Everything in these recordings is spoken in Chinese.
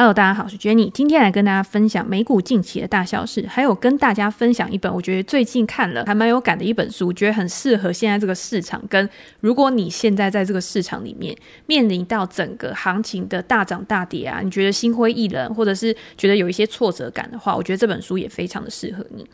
Hello，大家好，我是 Jenny，今天来跟大家分享美股近期的大消事，还有跟大家分享一本我觉得最近看了还蛮有感的一本书，觉得很适合现在这个市场。跟如果你现在在这个市场里面面临到整个行情的大涨大跌啊，你觉得心灰意冷，或者是觉得有一些挫折感的话，我觉得这本书也非常的适合你。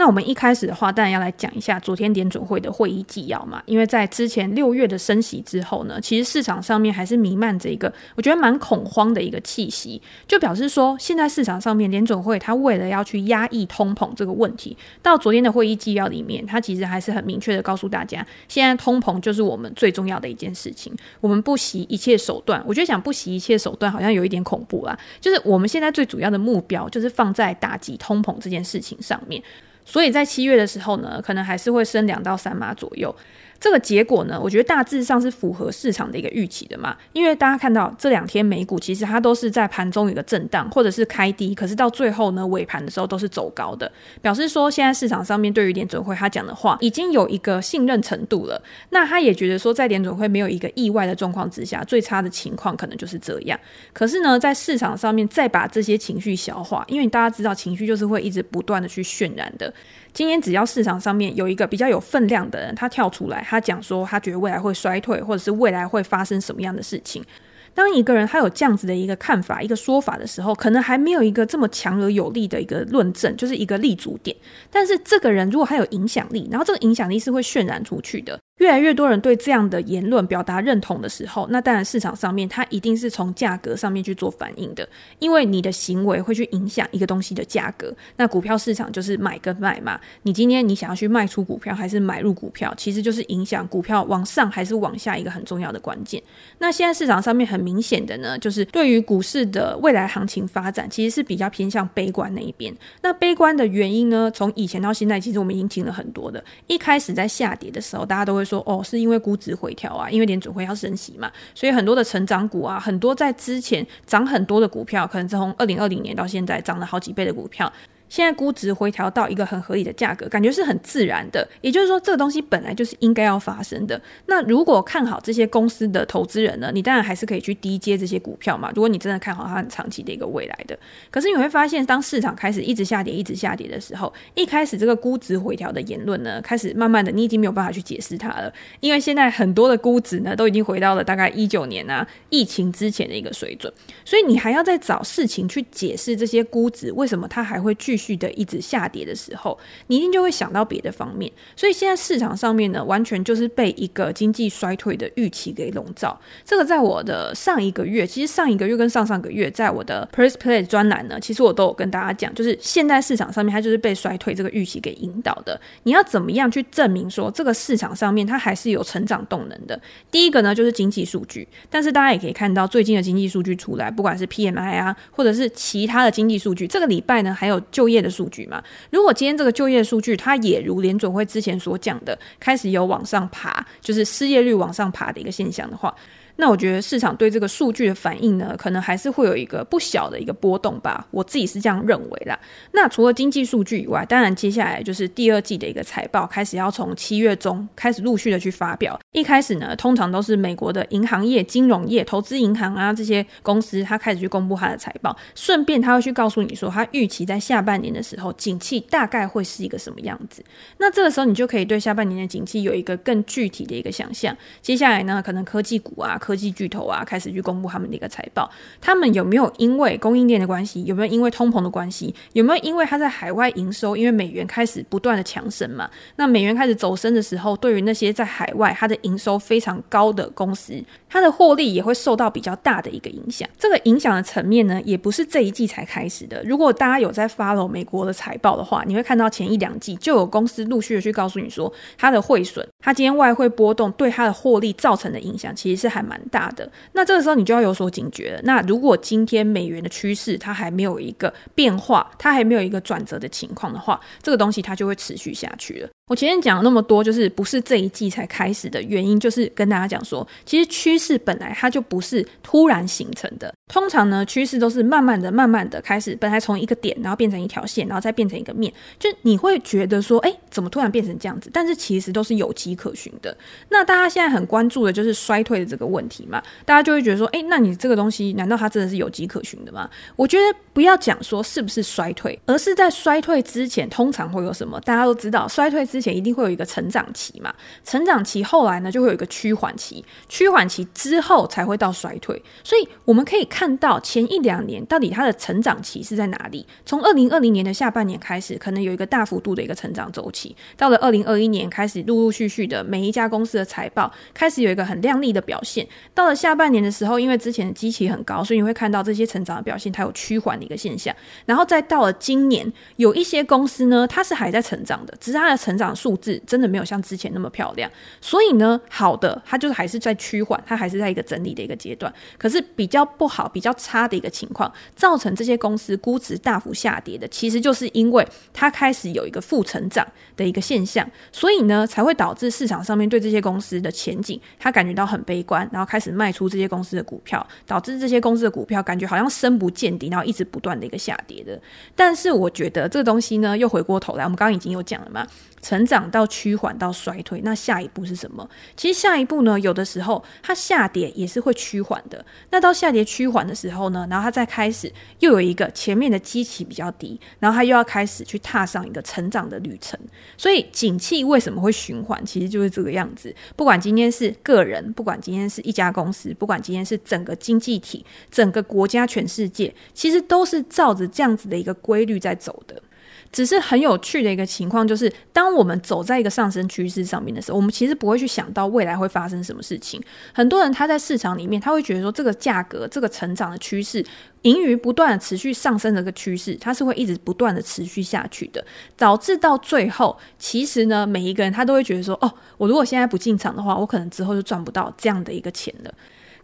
那我们一开始的话，当然要来讲一下昨天联准会的会议纪要嘛。因为在之前六月的升息之后呢，其实市场上面还是弥漫着一个我觉得蛮恐慌的一个气息，就表示说现在市场上面联准会它为了要去压抑通膨这个问题，到昨天的会议纪要里面，它其实还是很明确的告诉大家，现在通膨就是我们最重要的一件事情，我们不惜一切手段。我觉得讲不惜一切手段好像有一点恐怖啊，就是我们现在最主要的目标就是放在打击通膨这件事情上面。所以在七月的时候呢，可能还是会升两到三码左右。这个结果呢，我觉得大致上是符合市场的一个预期的嘛。因为大家看到这两天美股其实它都是在盘中有个震荡，或者是开低，可是到最后呢，尾盘的时候都是走高的，表示说现在市场上面对于联准会他讲的话已经有一个信任程度了。那他也觉得说，在联准会没有一个意外的状况之下，最差的情况可能就是这样。可是呢，在市场上面再把这些情绪消化，因为大家知道情绪就是会一直不断的去渲染的。今天只要市场上面有一个比较有分量的人，他跳出来，他讲说他觉得未来会衰退，或者是未来会发生什么样的事情。当一个人他有这样子的一个看法、一个说法的时候，可能还没有一个这么强而有力的一个论证，就是一个立足点。但是这个人如果他有影响力，然后这个影响力是会渲染出去的。越来越多人对这样的言论表达认同的时候，那当然市场上面它一定是从价格上面去做反应的，因为你的行为会去影响一个东西的价格。那股票市场就是买跟卖嘛，你今天你想要去卖出股票还是买入股票，其实就是影响股票往上还是往下一个很重要的关键。那现在市场上面很明显的呢，就是对于股市的未来行情发展，其实是比较偏向悲观那一边。那悲观的原因呢，从以前到现在，其实我们已经听了很多的。一开始在下跌的时候，大家都会。说哦，是因为估值回调啊，因为联准会要升息嘛，所以很多的成长股啊，很多在之前涨很多的股票，可能从二零二零年到现在涨了好几倍的股票。现在估值回调到一个很合理的价格，感觉是很自然的。也就是说，这个东西本来就是应该要发生的。那如果看好这些公司的投资人呢，你当然还是可以去低接这些股票嘛。如果你真的看好它很长期的一个未来的，可是你会发现，当市场开始一直下跌、一直下跌的时候，一开始这个估值回调的言论呢，开始慢慢的，你已经没有办法去解释它了，因为现在很多的估值呢，都已经回到了大概一九年啊疫情之前的一个水准，所以你还要再找事情去解释这些估值为什么它还会继续。续的一直下跌的时候，你一定就会想到别的方面。所以现在市场上面呢，完全就是被一个经济衰退的预期给笼罩。这个在我的上一个月，其实上一个月跟上上个月，在我的 Press Play 专栏呢，其实我都有跟大家讲，就是现在市场上面它就是被衰退这个预期给引导的。你要怎么样去证明说这个市场上面它还是有成长动能的？第一个呢，就是经济数据。但是大家也可以看到，最近的经济数据出来，不管是 PMI 啊，或者是其他的经济数据，这个礼拜呢还有就业的数据嘛，如果今天这个就业数据它也如联准会之前所讲的，开始有往上爬，就是失业率往上爬的一个现象的话。那我觉得市场对这个数据的反应呢，可能还是会有一个不小的一个波动吧。我自己是这样认为啦。那除了经济数据以外，当然接下来就是第二季的一个财报开始要从七月中开始陆续的去发表。一开始呢，通常都是美国的银行业、金融业、投资银行啊这些公司，它开始去公布它的财报，顺便它会去告诉你说，它预期在下半年的时候，景气大概会是一个什么样子。那这个时候你就可以对下半年的景气有一个更具体的一个想象。接下来呢，可能科技股啊。科技巨头啊，开始去公布他们的一个财报，他们有没有因为供应链的关系，有没有因为通膨的关系，有没有因为他在海外营收，因为美元开始不断的强升嘛？那美元开始走升的时候，对于那些在海外它的营收非常高的公司，它的获利也会受到比较大的一个影响。这个影响的层面呢，也不是这一季才开始的。如果大家有在 follow 美国的财报的话，你会看到前一两季就有公司陆续的去告诉你说，它的汇损，它今天外汇波动对它的获利造成的影响，其实是还蛮。大的，那这个时候你就要有所警觉了。那如果今天美元的趋势它还没有一个变化，它还没有一个转折的情况的话，这个东西它就会持续下去了。我前面讲了那么多，就是不是这一季才开始的原因，就是跟大家讲说，其实趋势本来它就不是突然形成的。通常呢，趋势都是慢慢的、慢慢的开始，本来从一个点，然后变成一条线，然后再变成一个面，就你会觉得说，哎，怎么突然变成这样子？但是其实都是有迹可循的。那大家现在很关注的就是衰退的这个问题嘛，大家就会觉得说，哎，那你这个东西难道它真的是有迹可循的吗？我觉得不要讲说是不是衰退，而是在衰退之前通常会有什么？大家都知道，衰退之前一定会有一个成长期嘛，成长期后来呢就会有一个趋缓期，趋缓期之后才会到衰退。所以我们可以看到前一两年到底它的成长期是在哪里？从二零二零年的下半年开始，可能有一个大幅度的一个成长周期，到了二零二一年开始，陆陆续续的每一家公司的财报开始有一个很亮丽的表现。到了下半年的时候，因为之前的基期很高，所以你会看到这些成长的表现它有趋缓的一个现象。然后再到了今年，有一些公司呢，它是还在成长的，只是它的成长数字真的没有像之前那么漂亮，所以呢，好的，它就是还是在趋缓，它还是在一个整理的一个阶段。可是比较不好、比较差的一个情况，造成这些公司估值大幅下跌的，其实就是因为它开始有一个负成长的一个现象，所以呢，才会导致市场上面对这些公司的前景，它感觉到很悲观，然后开始卖出这些公司的股票，导致这些公司的股票感觉好像深不见底，然后一直不断的一个下跌的。但是我觉得这个东西呢，又回过头来，我们刚刚已经有讲了嘛。成长到趋缓到衰退，那下一步是什么？其实下一步呢，有的时候它下跌也是会趋缓的。那到下跌趋缓的时候呢，然后它再开始又有一个前面的基期比较低，然后它又要开始去踏上一个成长的旅程。所以景气为什么会循环？其实就是这个样子。不管今天是个人，不管今天是一家公司，不管今天是整个经济体、整个国家、全世界，其实都是照着这样子的一个规律在走的。只是很有趣的一个情况，就是当我们走在一个上升趋势上面的时候，我们其实不会去想到未来会发生什么事情。很多人他在市场里面，他会觉得说，这个价格、这个成长的趋势、盈余不断的持续上升的一个趋势，它是会一直不断的持续下去的，导致到最后，其实呢，每一个人他都会觉得说，哦，我如果现在不进场的话，我可能之后就赚不到这样的一个钱了。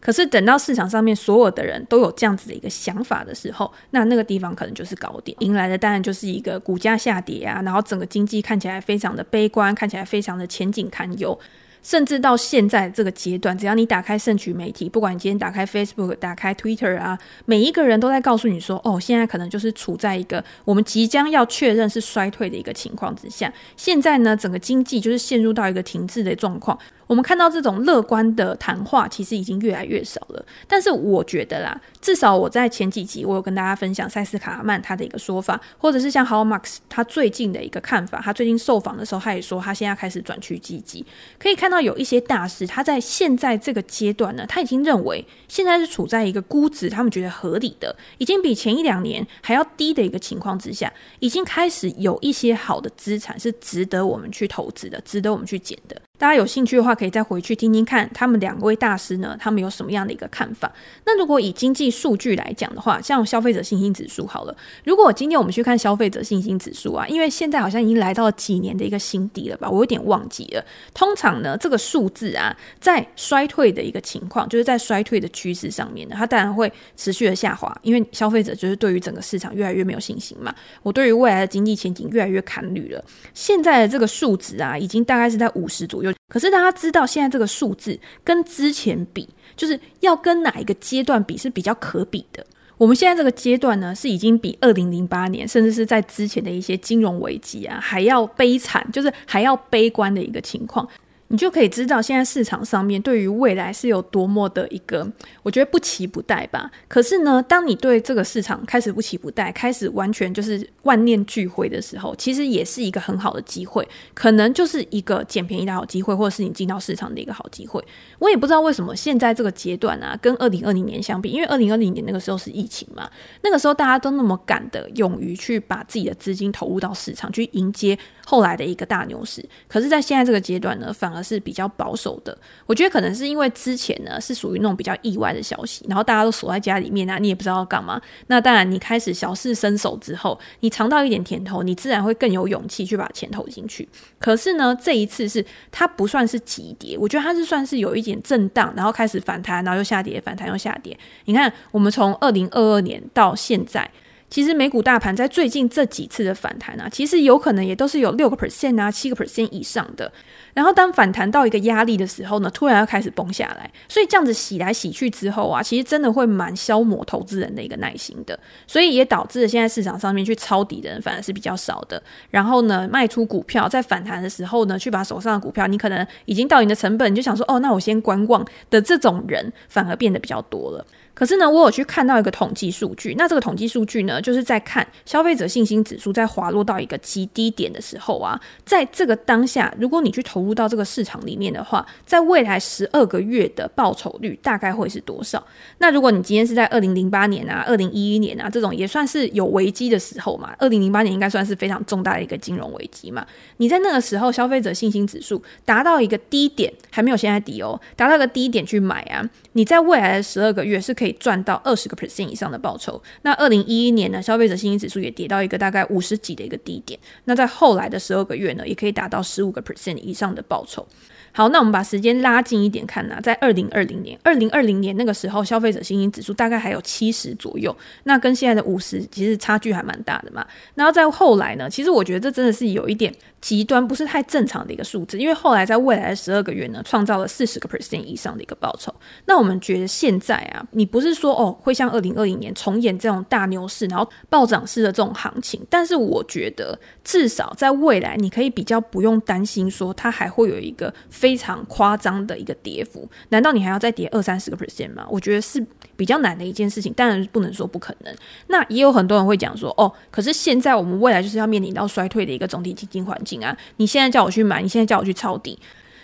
可是等到市场上面所有的人都有这样子的一个想法的时候，那那个地方可能就是高点，迎来的当然就是一个股价下跌啊，然后整个经济看起来非常的悲观，看起来非常的前景堪忧。甚至到现在这个阶段，只要你打开盛群媒体，不管你今天打开 Facebook、打开 Twitter 啊，每一个人都在告诉你说：“哦，现在可能就是处在一个我们即将要确认是衰退的一个情况之下。现在呢，整个经济就是陷入到一个停滞的状况。”我们看到这种乐观的谈话，其实已经越来越少了。但是我觉得啦，至少我在前几集我有跟大家分享塞斯卡曼他的一个说法，或者是像 How Marks 他最近的一个看法。他最近受访的时候，他也说他现在开始转趋积极。可以看到有一些大师，他在现在这个阶段呢，他已经认为现在是处在一个估值他们觉得合理的，已经比前一两年还要低的一个情况之下，已经开始有一些好的资产是值得我们去投资的，值得我们去捡的。大家有兴趣的话，可以再回去听听看他们两位大师呢，他们有什么样的一个看法。那如果以经济数据来讲的话，像消费者信心指数好了，如果今天我们去看消费者信心指数啊，因为现在好像已经来到了几年的一个新低了吧，我有点忘记了。通常呢，这个数字啊，在衰退的一个情况，就是在衰退的趋势上面呢，它当然会持续的下滑，因为消费者就是对于整个市场越来越没有信心嘛。我对于未来的经济前景越来越看绿了。现在的这个数值啊，已经大概是在五十左右。可是大家知道，现在这个数字跟之前比，就是要跟哪一个阶段比是比较可比的。我们现在这个阶段呢，是已经比二零零八年，甚至是在之前的一些金融危机啊，还要悲惨，就是还要悲观的一个情况。你就可以知道，现在市场上面对于未来是有多么的一个，我觉得不期不待吧。可是呢，当你对这个市场开始不期不待，开始完全就是万念俱灰的时候，其实也是一个很好的机会，可能就是一个捡便宜的好机会，或者是你进到市场的一个好机会。我也不知道为什么现在这个阶段啊，跟二零二零年相比，因为二零二零年那个时候是疫情嘛，那个时候大家都那么敢的，勇于去把自己的资金投入到市场，去迎接后来的一个大牛市。可是，在现在这个阶段呢，反而是比较保守的，我觉得可能是因为之前呢是属于那种比较意外的消息，然后大家都锁在家里面啊，你也不知道要干嘛。那当然，你开始小试身手之后，你尝到一点甜头，你自然会更有勇气去把钱投进去。可是呢，这一次是它不算是急跌，我觉得它是算是有一点震荡，然后开始反弹，然后又下跌，反弹又下跌。你看，我们从二零二二年到现在。其实美股大盘在最近这几次的反弹啊，其实有可能也都是有六个 percent 啊，七个 percent 以上的。然后当反弹到一个压力的时候呢，突然要开始崩下来，所以这样子洗来洗去之后啊，其实真的会蛮消磨投资人的一个耐心的，所以也导致了现在市场上面去抄底的人反而是比较少的。然后呢，卖出股票在反弹的时候呢，去把手上的股票，你可能已经到你的成本，你就想说，哦，那我先观望的这种人，反而变得比较多了。可是呢，我有去看到一个统计数据，那这个统计数据呢，就是在看消费者信心指数在滑落到一个极低点的时候啊，在这个当下，如果你去投入到这个市场里面的话，在未来十二个月的报酬率大概会是多少？那如果你今天是在二零零八年啊、二零一一年啊这种也算是有危机的时候嘛，二零零八年应该算是非常重大的一个金融危机嘛，你在那个时候消费者信心指数达到一个低点，还没有现在低哦，达到一个低点去买啊，你在未来的十二个月是可以。赚到二十个 percent 以上的报酬。那二零一一年呢，消费者信心指数也跌到一个大概五十几的一个低点。那在后来的十二个月呢，也可以达到十五个 percent 以上的报酬。好，那我们把时间拉近一点看呢，在二零二零年，二零二零年那个时候，消费者信心指数大概还有七十左右，那跟现在的五十其实差距还蛮大的嘛。然后在后来呢，其实我觉得这真的是有一点极端，不是太正常的一个数字，因为后来在未来的十二个月呢，创造了四十个 percent 以上的一个报酬。那我们觉得现在啊，你不是说哦会像二零二零年重演这种大牛市，然后暴涨式的这种行情，但是我觉得至少在未来，你可以比较不用担心说它还会有一个。非常夸张的一个跌幅，难道你还要再跌二三十个 percent 吗？我觉得是比较难的一件事情，当然不能说不可能。那也有很多人会讲说，哦，可是现在我们未来就是要面临到衰退的一个总体经济环境啊！你现在叫我去买，你现在叫我去抄底，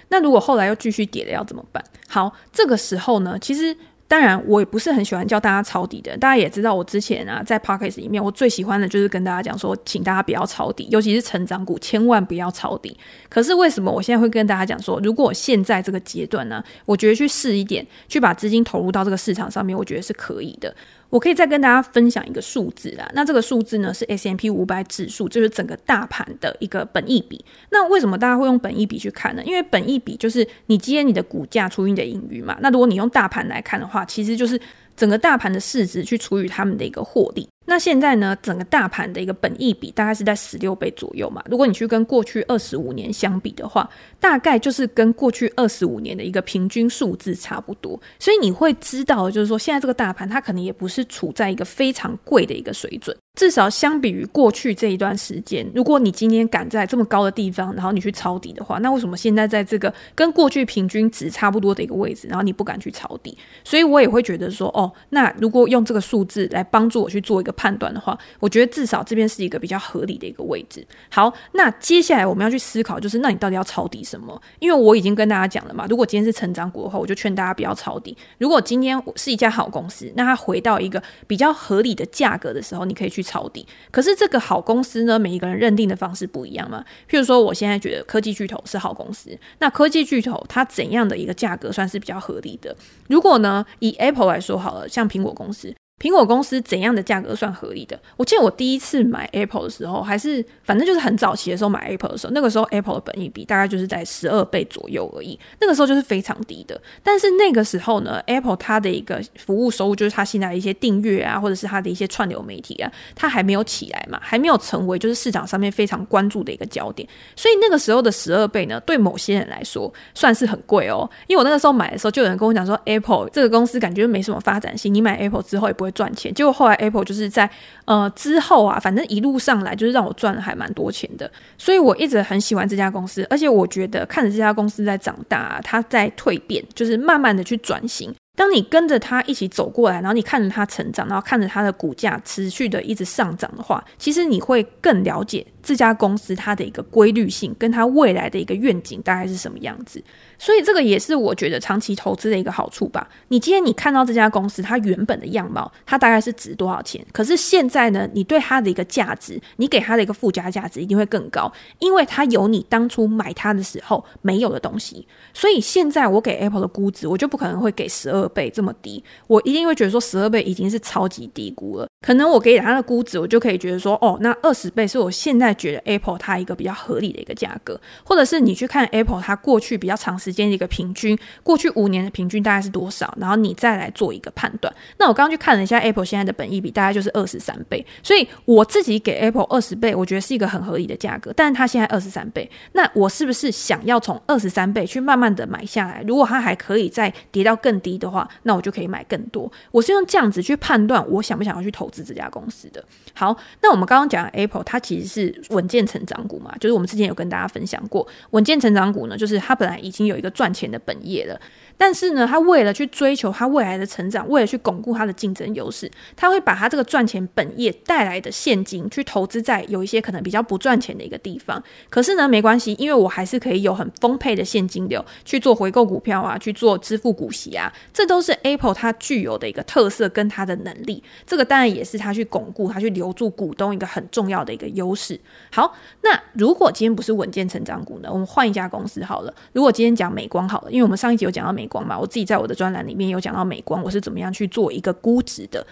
那如果后来又继续跌了，要怎么办？好，这个时候呢，其实。当然，我也不是很喜欢叫大家抄底的。大家也知道，我之前啊在 p o c k e t 里面，我最喜欢的就是跟大家讲说，请大家不要抄底，尤其是成长股，千万不要抄底。可是为什么我现在会跟大家讲说，如果我现在这个阶段呢，我觉得去试一点，去把资金投入到这个市场上面，我觉得是可以的。我可以再跟大家分享一个数字啦，那这个数字呢是 S M P 五百指数，就是整个大盘的一个本益比。那为什么大家会用本益比去看呢？因为本益比就是你今天你的股价除以你的盈余嘛。那如果你用大盘来看的话，其实就是整个大盘的市值去除以他们的一个获利。那现在呢，整个大盘的一个本益比大概是在十六倍左右嘛。如果你去跟过去二十五年相比的话，大概就是跟过去二十五年的一个平均数字差不多。所以你会知道，就是说现在这个大盘它可能也不是处在一个非常贵的一个水准。至少相比于过去这一段时间，如果你今天敢在这么高的地方，然后你去抄底的话，那为什么现在在这个跟过去平均值差不多的一个位置，然后你不敢去抄底？所以我也会觉得说，哦，那如果用这个数字来帮助我去做一个判断的话，我觉得至少这边是一个比较合理的一个位置。好，那接下来我们要去思考，就是那你到底要抄底什么？因为我已经跟大家讲了嘛，如果今天是成长股的话，我就劝大家不要抄底。如果今天是一家好公司，那它回到一个比较合理的价格的时候，你可以去。抄底，可是这个好公司呢，每一个人认定的方式不一样嘛。譬如说，我现在觉得科技巨头是好公司，那科技巨头它怎样的一个价格算是比较合理的？如果呢，以 Apple 来说好了，像苹果公司。苹果公司怎样的价格算合理的？我记得我第一次买 Apple 的时候，还是反正就是很早期的时候买 Apple 的时候，那个时候 Apple 的本益比大概就是在十二倍左右而已，那个时候就是非常低的。但是那个时候呢，Apple 它的一个服务收入，就是它现在的一些订阅啊，或者是它的一些串流媒体啊，它还没有起来嘛，还没有成为就是市场上面非常关注的一个焦点。所以那个时候的十二倍呢，对某些人来说算是很贵哦。因为我那个时候买的时候，就有人跟我讲说，Apple 这个公司感觉没什么发展性，你买 Apple 之后也不会。赚钱，结果后来 Apple 就是在呃之后啊，反正一路上来就是让我赚了还蛮多钱的，所以我一直很喜欢这家公司，而且我觉得看着这家公司在长大啊，它在蜕变，就是慢慢的去转型。当你跟着它一起走过来，然后你看着它成长，然后看着它的股价持续的一直上涨的话，其实你会更了解这家公司它的一个规律性，跟它未来的一个愿景大概是什么样子。所以这个也是我觉得长期投资的一个好处吧。你今天你看到这家公司它原本的样貌，它大概是值多少钱？可是现在呢，你对它的一个价值，你给它的一个附加价值一定会更高，因为它有你当初买它的时候没有的东西。所以现在我给 Apple 的估值，我就不可能会给十二倍这么低，我一定会觉得说十二倍已经是超级低估了。可能我给它的估值，我就可以觉得说，哦，那二十倍是我现在觉得 Apple 它一个比较合理的一个价格，或者是你去看 Apple 它过去比较长时间的一个平均，过去五年的平均大概是多少，然后你再来做一个判断。那我刚刚去看了一下 Apple 现在的本益比，大概就是二十三倍，所以我自己给 Apple 二十倍，我觉得是一个很合理的价格。但是它现在二十三倍，那我是不是想要从二十三倍去慢慢的买下来？如果它还可以再跌到更低的话，那我就可以买更多。我是用这样子去判断，我想不想要去投资这家公司的。好，那我们刚刚讲 Apple，它其实是稳健成长股嘛，就是我们之前有跟大家分享过，稳健成长股呢，就是它本来已经有一个赚钱的本业了。但是呢，他为了去追求他未来的成长，为了去巩固他的竞争优势，他会把他这个赚钱本业带来的现金去投资在有一些可能比较不赚钱的一个地方。可是呢，没关系，因为我还是可以有很丰沛的现金流去做回购股票啊，去做支付股息啊，这都是 Apple 它具有的一个特色跟它的能力。这个当然也是他去巩固、他去留住股东一个很重要的一个优势。好，那如果今天不是稳健成长股呢？我们换一家公司好了。如果今天讲美光好了，因为我们上一集有讲到美。美光嘛，我自己在我的专栏里面有讲到美光，我是怎么样去做一个估值的。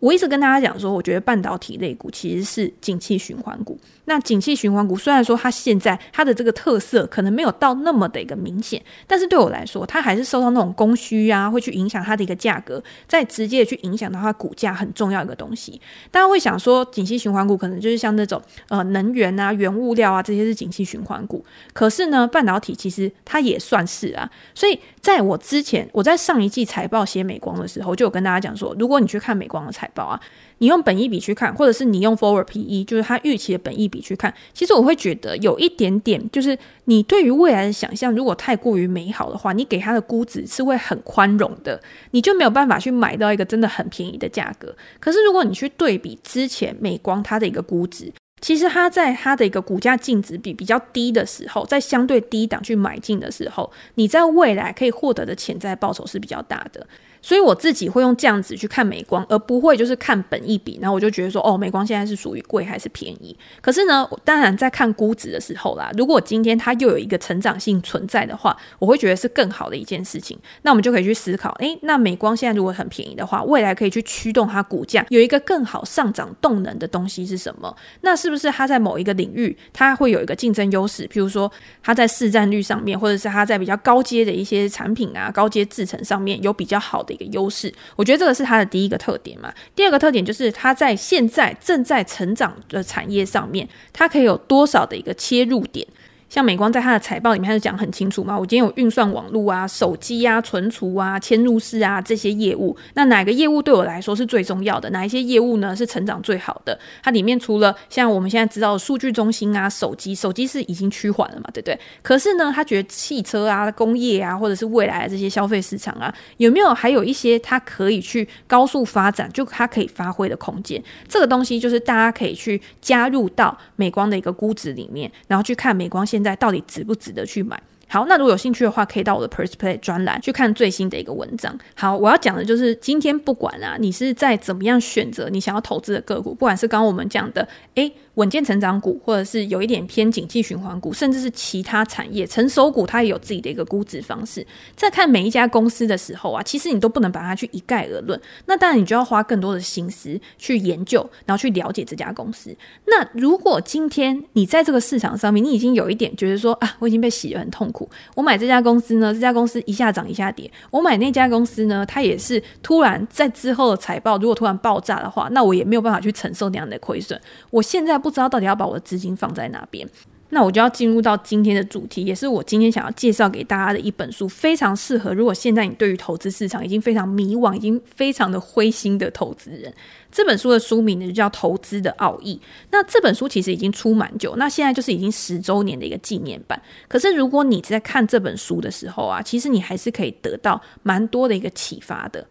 我一直跟大家讲说，我觉得半导体类股其实是景气循环股。那景气循环股虽然说它现在它的这个特色可能没有到那么的一个明显，但是对我来说，它还是受到那种供需啊，会去影响它的一个价格，再直接去影响到它股价很重要一个东西。大家会想说，景气循环股可能就是像那种呃能源啊、原物料啊这些是景气循环股，可是呢，半导体其实它也算是啊。所以在我之前，我在上一季财报写美光的时候，就有跟大家讲说，如果你去看美光的财报啊。你用本益比去看，或者是你用 forward PE，就是它预期的本益比去看，其实我会觉得有一点点，就是你对于未来的想象，如果太过于美好的话，你给它的估值是会很宽容的，你就没有办法去买到一个真的很便宜的价格。可是如果你去对比之前美光它的一个估值，其实它在它的一个股价净值比比较低的时候，在相对低档去买进的时候，你在未来可以获得的潜在报酬是比较大的。所以我自己会用这样子去看美光，而不会就是看本一比，然后我就觉得说，哦，美光现在是属于贵还是便宜？可是呢，当然在看估值的时候啦，如果今天它又有一个成长性存在的话，我会觉得是更好的一件事情。那我们就可以去思考，诶，那美光现在如果很便宜的话，未来可以去驱动它股价有一个更好上涨动能的东西是什么？那是不是它在某一个领域它会有一个竞争优势？譬如说它在市占率上面，或者是它在比较高阶的一些产品啊、高阶制程上面有比较好的。一个优势，我觉得这个是它的第一个特点嘛。第二个特点就是它在现在正在成长的产业上面，它可以有多少的一个切入点。像美光在它的财报里面，它就讲很清楚嘛。我今天有运算网络啊、手机啊、存储啊、嵌入式啊这些业务，那哪个业务对我来说是最重要的？哪一些业务呢是成长最好的？它里面除了像我们现在知道的数据中心啊、手机，手机是已经趋缓了嘛，对不对？可是呢，他觉得汽车啊、工业啊，或者是未来的这些消费市场啊，有没有还有一些它可以去高速发展，就它可以发挥的空间？这个东西就是大家可以去加入到美光的一个估值里面，然后去看美光现在。到底值不值得去买？好，那如果有兴趣的话，可以到我的 Persplay 专栏去看最新的一个文章。好，我要讲的就是今天不管啊，你是在怎么样选择你想要投资的个股，不管是刚刚我们讲的，诶。稳健成长股，或者是有一点偏景气循环股，甚至是其他产业成熟股，它也有自己的一个估值方式。在看每一家公司的时候啊，其实你都不能把它去一概而论。那当然，你就要花更多的心思去研究，然后去了解这家公司。那如果今天你在这个市场上面，你已经有一点觉得说啊，我已经被洗得很痛苦。我买这家公司呢，这家公司一下涨一下跌。我买那家公司呢，它也是突然在之后的财报如果突然爆炸的话，那我也没有办法去承受那样的亏损。我现在。不知道到底要把我的资金放在哪边，那我就要进入到今天的主题，也是我今天想要介绍给大家的一本书，非常适合如果现在你对于投资市场已经非常迷惘，已经非常的灰心的投资人。这本书的书名呢就叫《投资的奥义》。那这本书其实已经出蛮久，那现在就是已经十周年的一个纪念版。可是如果你在看这本书的时候啊，其实你还是可以得到蛮多的一个启发的。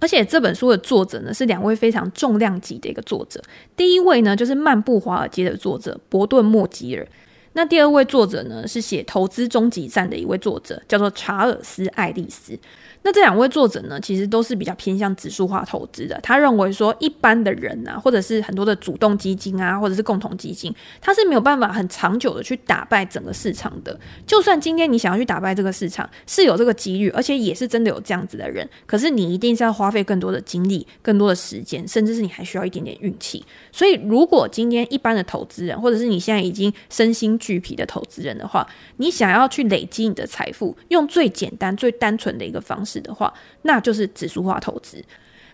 而且这本书的作者呢，是两位非常重量级的一个作者。第一位呢，就是《漫步华尔街》的作者伯顿·莫吉尔。那第二位作者呢，是写《投资终极战》的一位作者，叫做查尔斯·爱丽丝。那这两位作者呢，其实都是比较偏向指数化投资的。他认为说，一般的人啊，或者是很多的主动基金啊，或者是共同基金，他是没有办法很长久的去打败整个市场的。就算今天你想要去打败这个市场，是有这个几率，而且也是真的有这样子的人。可是你一定是要花费更多的精力、更多的时间，甚至是你还需要一点点运气。所以，如果今天一般的投资人，或者是你现在已经身心俱疲的投资人的话，你想要去累积你的财富，用最简单、最单纯的一个方式。的话，那就是指数化投资。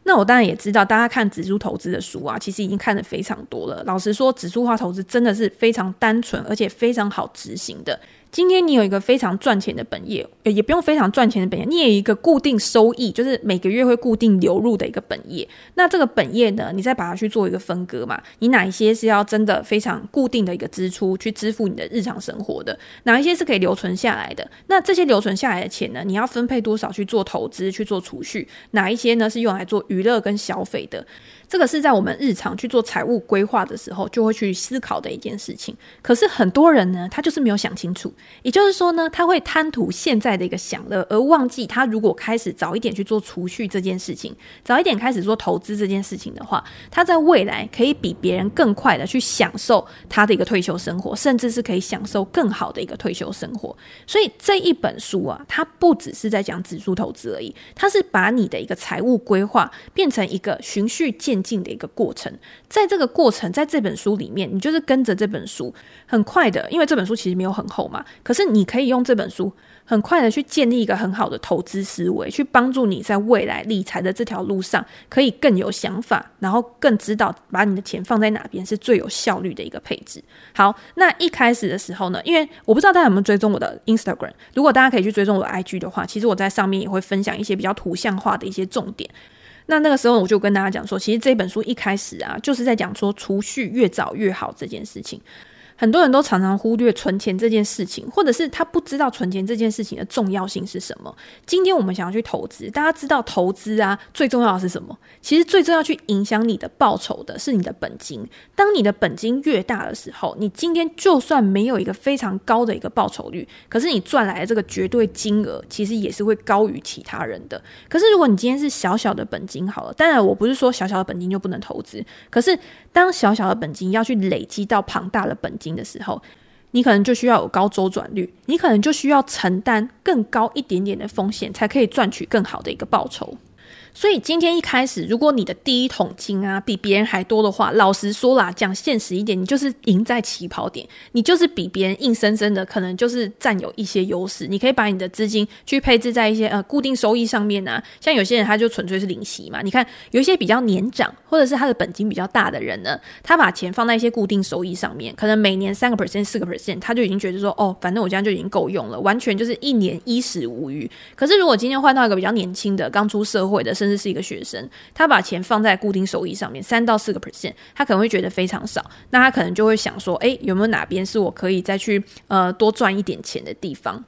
那我当然也知道，大家看指数投资的书啊，其实已经看的非常多了。老实说，指数化投资真的是非常单纯，而且非常好执行的。今天你有一个非常赚钱的本业，也不用非常赚钱的本业，你也有一个固定收益，就是每个月会固定流入的一个本业。那这个本业呢，你再把它去做一个分割嘛，你哪一些是要真的非常固定的一个支出去支付你的日常生活的，哪一些是可以留存下来的？那这些留存下来的钱呢，你要分配多少去做投资、去做储蓄？哪一些呢是用来做娱乐跟消费的？这个是在我们日常去做财务规划的时候，就会去思考的一件事情。可是很多人呢，他就是没有想清楚。也就是说呢，他会贪图现在的一个享乐，而忘记他如果开始早一点去做储蓄这件事情，早一点开始做投资这件事情的话，他在未来可以比别人更快的去享受他的一个退休生活，甚至是可以享受更好的一个退休生活。所以这一本书啊，它不只是在讲指数投资而已，它是把你的一个财务规划变成一个循序渐进的一个过程。在这个过程，在这本书里面，你就是跟着这本书，很快的，因为这本书其实没有很厚嘛，可是你可以用这本书很快的去建立一个很好的投资思维，去帮助你在未来理财的这条路上可以更有想法，然后更知道把你的钱放在哪边是最有效率的一个配置。好，那一开始的时候呢，因为我不知道大家有没有追踪我的 Instagram，如果大家可以去追踪我的 IG 的话，其实我在上面也会分享一些比较图像化的一些重点。那那个时候我就跟大家讲说，其实这本书一开始啊，就是在讲说储蓄越早越好这件事情。很多人都常常忽略存钱这件事情，或者是他不知道存钱这件事情的重要性是什么。今天我们想要去投资，大家知道投资啊，最重要的是什么？其实最重要去影响你的报酬的是你的本金。当你的本金越大的时候，你今天就算没有一个非常高的一个报酬率，可是你赚来的这个绝对金额，其实也是会高于其他人的。可是如果你今天是小小的本金好了，当然我不是说小小的本金就不能投资，可是当小小的本金要去累积到庞大的本金的时候，你可能就需要有高周转率，你可能就需要承担更高一点点的风险，才可以赚取更好的一个报酬。所以今天一开始，如果你的第一桶金啊比别人还多的话，老实说啦，讲现实一点，你就是赢在起跑点，你就是比别人硬生生的，可能就是占有一些优势。你可以把你的资金去配置在一些呃固定收益上面啊，像有些人他就纯粹是领息嘛。你看有一些比较年长或者是他的本金比较大的人呢，他把钱放在一些固定收益上面，可能每年三个 percent、四个 percent，他就已经觉得说哦，反正我这样就已经够用了，完全就是一年衣食无虞。可是如果今天换到一个比较年轻的、刚出社会的，甚至是一个学生，他把钱放在固定收益上面，三到四个 percent，他可能会觉得非常少，那他可能就会想说，诶，有没有哪边是我可以再去呃多赚一点钱的地方？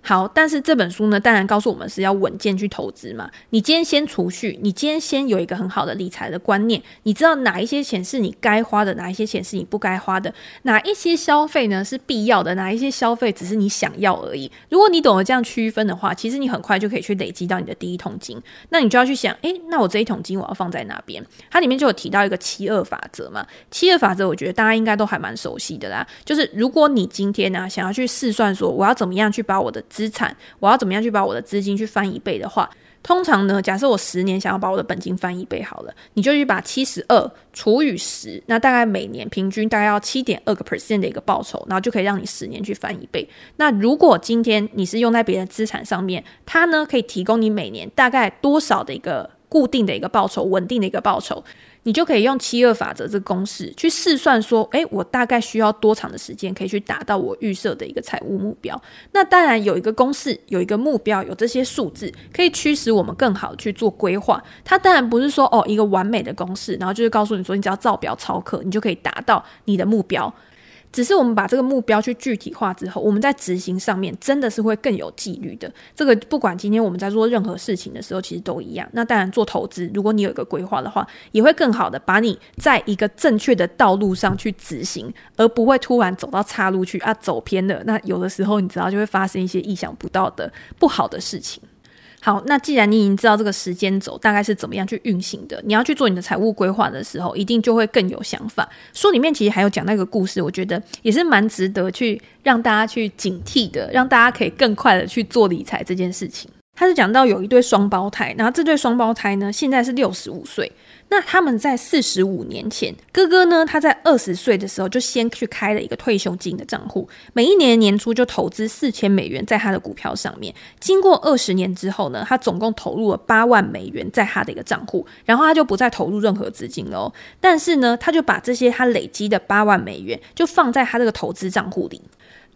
好，但是这本书呢，当然告诉我们是要稳健去投资嘛。你今天先储蓄，你今天先有一个很好的理财的观念，你知道哪一些钱是你该花的，哪一些钱是你不该花的，哪一些消费呢是必要的，哪一些消费只是你想要而已。如果你懂得这样区分的话，其实你很快就可以去累积到你的第一桶金。那你就要去想，诶，那我这一桶金我要放在哪边？它里面就有提到一个七二法则嘛。七二法则，我觉得大家应该都还蛮熟悉的啦。就是如果你今天呢、想要去试算说，我要怎么样去把我的资产，我要怎么样去把我的资金去翻一倍的话，通常呢，假设我十年想要把我的本金翻一倍好了，你就去把七十二除以十，那大概每年平均大概要七点二个 percent 的一个报酬，然后就可以让你十年去翻一倍。那如果今天你是用在别的资产上面，它呢可以提供你每年大概多少的一个固定的一个报酬，稳定的一个报酬。你就可以用七二法则这个公式去试算说，诶，我大概需要多长的时间可以去达到我预设的一个财务目标？那当然有一个公式，有一个目标，有这些数字可以驱使我们更好去做规划。它当然不是说哦一个完美的公式，然后就是告诉你说你只要照表操课，你就可以达到你的目标。只是我们把这个目标去具体化之后，我们在执行上面真的是会更有纪律的。这个不管今天我们在做任何事情的时候，其实都一样。那当然做投资，如果你有一个规划的话，也会更好的把你在一个正确的道路上去执行，而不会突然走到岔路去啊，走偏了。那有的时候你知道就会发生一些意想不到的不好的事情。好，那既然你已经知道这个时间轴大概是怎么样去运行的，你要去做你的财务规划的时候，一定就会更有想法。书里面其实还有讲那个故事，我觉得也是蛮值得去让大家去警惕的，让大家可以更快的去做理财这件事情。他是讲到有一对双胞胎，然后这对双胞胎呢，现在是六十五岁。那他们在四十五年前，哥哥呢，他在二十岁的时候就先去开了一个退休金的账户，每一年年初就投资四千美元在他的股票上面。经过二十年之后呢，他总共投入了八万美元在他的一个账户，然后他就不再投入任何资金了。但是呢，他就把这些他累积的八万美元就放在他这个投资账户里。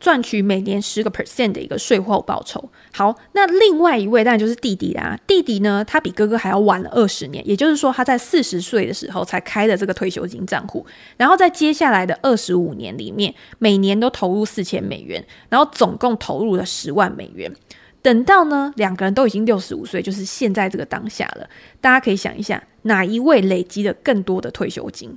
赚取每年十个 percent 的一个税后报酬。好，那另外一位当然就是弟弟啦。弟弟呢，他比哥哥还要晚了二十年，也就是说他在四十岁的时候才开的这个退休金账户，然后在接下来的二十五年里面，每年都投入四千美元，然后总共投入了十万美元。等到呢，两个人都已经六十五岁，就是现在这个当下了。大家可以想一下，哪一位累积了更多的退休金？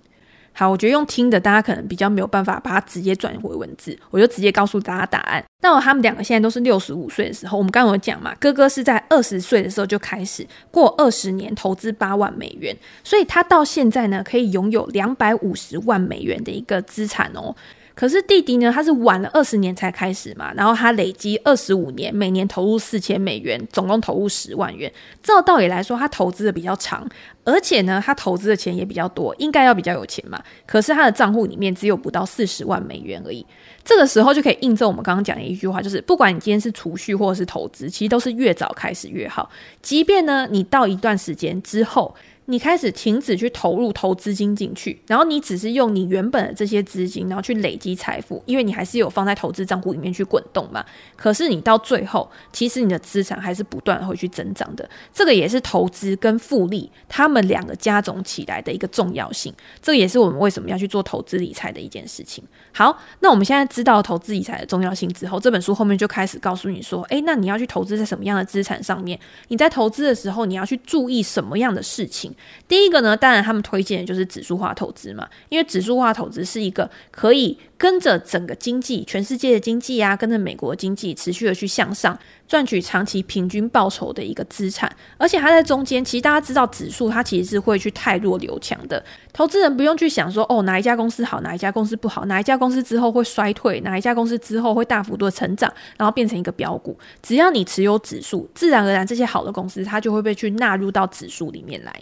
好，我觉得用听的，大家可能比较没有办法把它直接转回文字，我就直接告诉大家答案。那他们两个现在都是六十五岁的时候，我们刚刚有讲嘛，哥哥是在二十岁的时候就开始过二十年投资八万美元，所以他到现在呢可以拥有两百五十万美元的一个资产哦。可是弟弟呢，他是晚了二十年才开始嘛，然后他累积二十五年，每年投入四千美元，总共投入十万元。照道理来说，他投资的比较长，而且呢，他投资的钱也比较多，应该要比较有钱嘛。可是他的账户里面只有不到四十万美元而已。这个时候就可以印证我们刚刚讲的一句话，就是不管你今天是储蓄或者是投资，其实都是越早开始越好。即便呢，你到一段时间之后，你开始停止去投入投资金进去，然后你只是用你原本的这些资金，然后去累积财富，因为你还是有放在投资账户里面去滚动嘛。可是你到最后，其实你的资产还是不断会去增长的。这个也是投资跟复利他们两个加总起来的一个重要性。这个也是我们为什么要去做投资理财的一件事情。好，那我们现在知道投资理财的重要性之后，这本书后面就开始告诉你说，诶，那你要去投资在什么样的资产上面？你在投资的时候，你要去注意什么样的事情？第一个呢，当然他们推荐的就是指数化投资嘛，因为指数化投资是一个可以跟着整个经济、全世界的经济啊，跟着美国的经济持续的去向上，赚取长期平均报酬的一个资产。而且它在中间，其实大家知道指数它其实是会去汰弱留强的，投资人不用去想说哦，哪一家公司好，哪一家公司不好，哪一家公司之后会衰退，哪一家公司之后会大幅度的成长，然后变成一个标股。只要你持有指数，自然而然这些好的公司它就会被去纳入到指数里面来。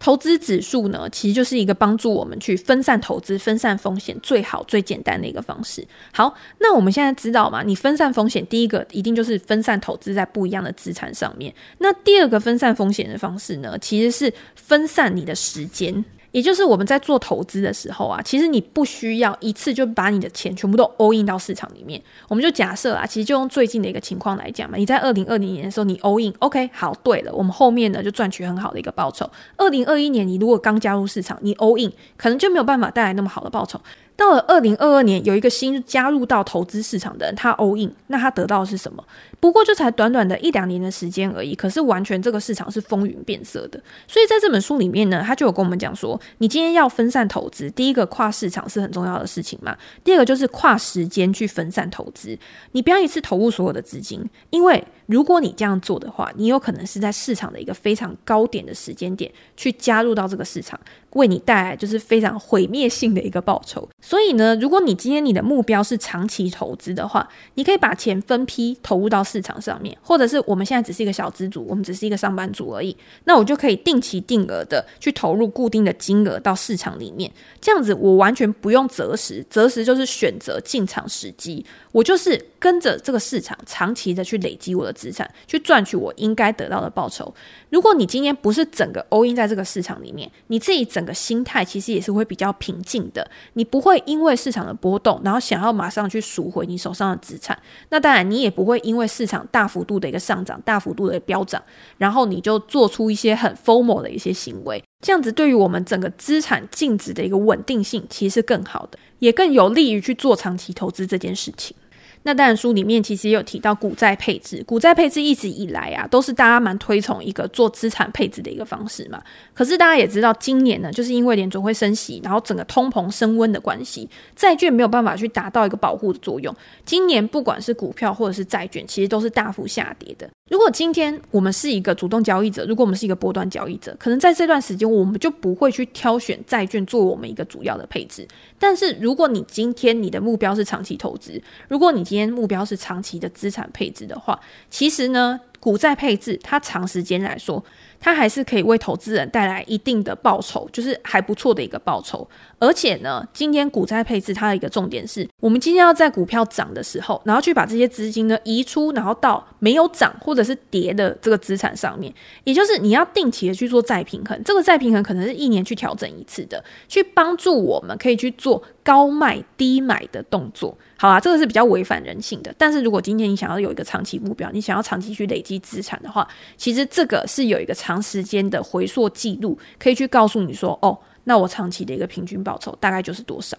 投资指数呢，其实就是一个帮助我们去分散投资、分散风险最好、最简单的一个方式。好，那我们现在知道嘛，你分散风险，第一个一定就是分散投资在不一样的资产上面。那第二个分散风险的方式呢，其实是分散你的时间。也就是我们在做投资的时候啊，其实你不需要一次就把你的钱全部都 all in 到市场里面。我们就假设啊，其实就用最近的一个情况来讲嘛，你在二零二零年的时候你 all in，OK，好，对了，我们后面呢就赚取很好的一个报酬。二零二一年你如果刚加入市场，你 all in，可能就没有办法带来那么好的报酬。到了二零二二年，有一个新加入到投资市场的人，他 all in，那他得到的是什么？不过就才短短的一两年的时间而已。可是完全这个市场是风云变色的。所以在这本书里面呢，他就有跟我们讲说，你今天要分散投资，第一个跨市场是很重要的事情嘛。第二个就是跨时间去分散投资，你不要一次投入所有的资金，因为如果你这样做的话，你有可能是在市场的一个非常高点的时间点去加入到这个市场。为你带来就是非常毁灭性的一个报酬。所以呢，如果你今天你的目标是长期投资的话，你可以把钱分批投入到市场上面，或者是我们现在只是一个小资族，我们只是一个上班族而已，那我就可以定期定额的去投入固定的金额到市场里面。这样子我完全不用择时，择时就是选择进场时机，我就是跟着这个市场长期的去累积我的资产，去赚取我应该得到的报酬。如果你今天不是整个 all in 在这个市场里面，你自己整个心态其实也是会比较平静的，你不会因为市场的波动，然后想要马上去赎回你手上的资产。那当然，你也不会因为市场大幅度的一个上涨、大幅度的飙涨，然后你就做出一些很 formal 的一些行为。这样子对于我们整个资产净值的一个稳定性，其实是更好的，也更有利于去做长期投资这件事情。那当然，书里面其实也有提到股债配置。股债配置一直以来啊，都是大家蛮推崇一个做资产配置的一个方式嘛。可是大家也知道，今年呢，就是因为联准会升息，然后整个通膨升温的关系，债券没有办法去达到一个保护的作用。今年不管是股票或者是债券，其实都是大幅下跌的。如果今天我们是一个主动交易者，如果我们是一个波段交易者，可能在这段时间我们就不会去挑选债券作为我们一个主要的配置。但是如果你今天你的目标是长期投资，如果你今天目标是长期的资产配置的话，其实呢，股债配置它长时间来说，它还是可以为投资人带来一定的报酬，就是还不错的一个报酬。而且呢，今天股债配置它的一个重点是，我们今天要在股票涨的时候，然后去把这些资金呢移出，然后到没有涨或者是跌的这个资产上面，也就是你要定期的去做再平衡。这个再平衡可能是一年去调整一次的，去帮助我们可以去做高卖低买的动作。好啊，这个是比较违反人性的。但是如果今天你想要有一个长期目标，你想要长期去累积资产的话，其实这个是有一个长时间的回溯记录，可以去告诉你说，哦。那我长期的一个平均报酬大概就是多少？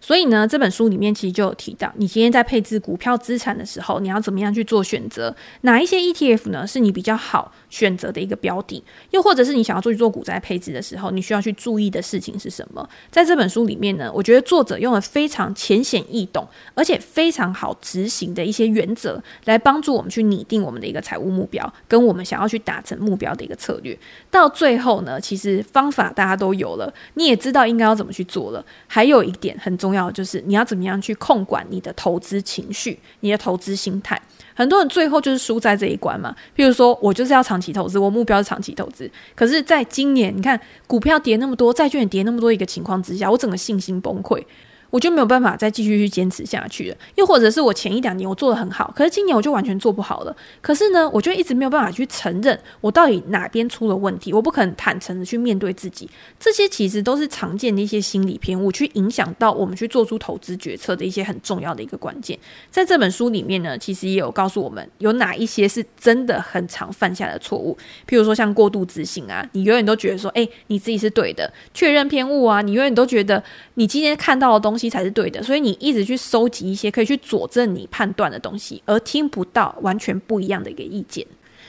所以呢，这本书里面其实就有提到，你今天在配置股票资产的时候，你要怎么样去做选择？哪一些 ETF 呢，是你比较好选择的一个标的？又或者是你想要做去做股债配置的时候，你需要去注意的事情是什么？在这本书里面呢，我觉得作者用了非常浅显易懂，而且非常好执行的一些原则，来帮助我们去拟定我们的一个财务目标，跟我们想要去达成目标的一个策略。到最后呢，其实方法大家都有了，你也知道应该要怎么去做了。还有一点很。重要就是你要怎么样去控管你的投资情绪、你的投资心态。很多人最后就是输在这一关嘛。譬如说我就是要长期投资，我目标是长期投资。可是，在今年你看股票跌那么多，债券也跌那么多一个情况之下，我整个信心崩溃。我就没有办法再继续去坚持下去了，又或者是我前一两年我做的很好，可是今年我就完全做不好了。可是呢，我就一直没有办法去承认我到底哪边出了问题，我不肯坦诚的去面对自己。这些其实都是常见的一些心理偏误，去影响到我们去做出投资决策的一些很重要的一个关键。在这本书里面呢，其实也有告诉我们有哪一些是真的很常犯下的错误，譬如说像过度自信啊，你永远都觉得说，哎，你自己是对的，确认偏误啊，你永远都觉得你今天看到的东西西才是对的，所以你一直去收集一些可以去佐证你判断的东西，而听不到完全不一样的一个意见。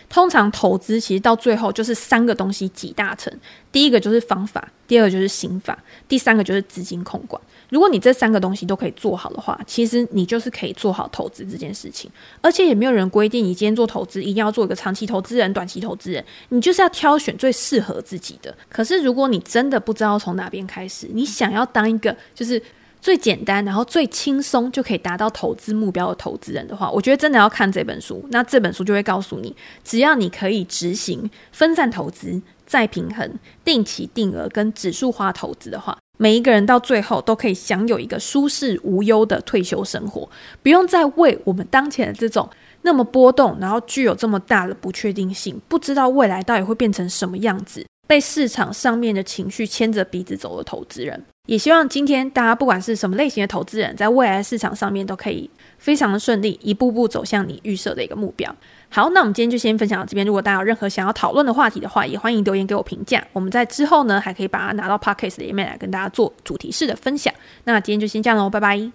通常投资其实到最后就是三个东西集大成，第一个就是方法，第二个就是心法，第三个就是资金控管。如果你这三个东西都可以做好的话，其实你就是可以做好投资这件事情。而且也没有人规定你今天做投资一定要做一个长期投资人、短期投资人，你就是要挑选最适合自己的。可是如果你真的不知道从哪边开始，你想要当一个就是。最简单，然后最轻松就可以达到投资目标的投资人的话，我觉得真的要看这本书。那这本书就会告诉你，只要你可以执行分散投资、再平衡、定期定额跟指数化投资的话，每一个人到最后都可以享有一个舒适无忧的退休生活，不用再为我们当前的这种那么波动，然后具有这么大的不确定性，不知道未来到底会变成什么样子，被市场上面的情绪牵着鼻子走的投资人。也希望今天大家不管是什么类型的投资人，在未来市场上面都可以非常的顺利，一步步走向你预设的一个目标。好，那我们今天就先分享到这边。如果大家有任何想要讨论的话题的话，也欢迎留言给我评价。我们在之后呢，还可以把它拿到 Podcast 里面来跟大家做主题式的分享。那今天就先这样喽，拜拜。